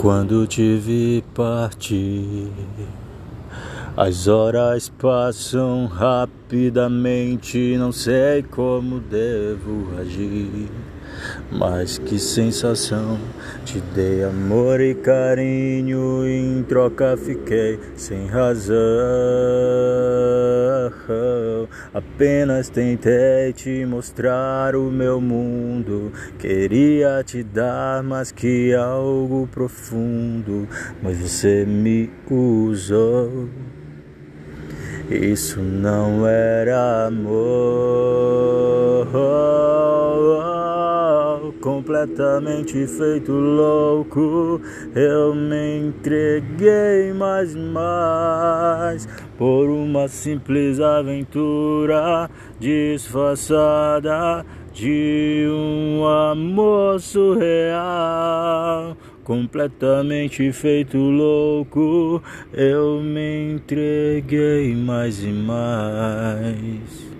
Quando te vi partir, as horas passam rapidamente, não sei como devo agir. Mas que sensação, te dei amor e carinho, em troca fiquei sem razão. Apenas tentei te mostrar o meu mundo, queria te dar mais que algo profundo, mas você me usou. Isso não era amor completamente feito louco. Eu me entreguei mais mais por uma simples aventura disfarçada de um amor surreal. Completamente feito louco, eu me entreguei mais e mais.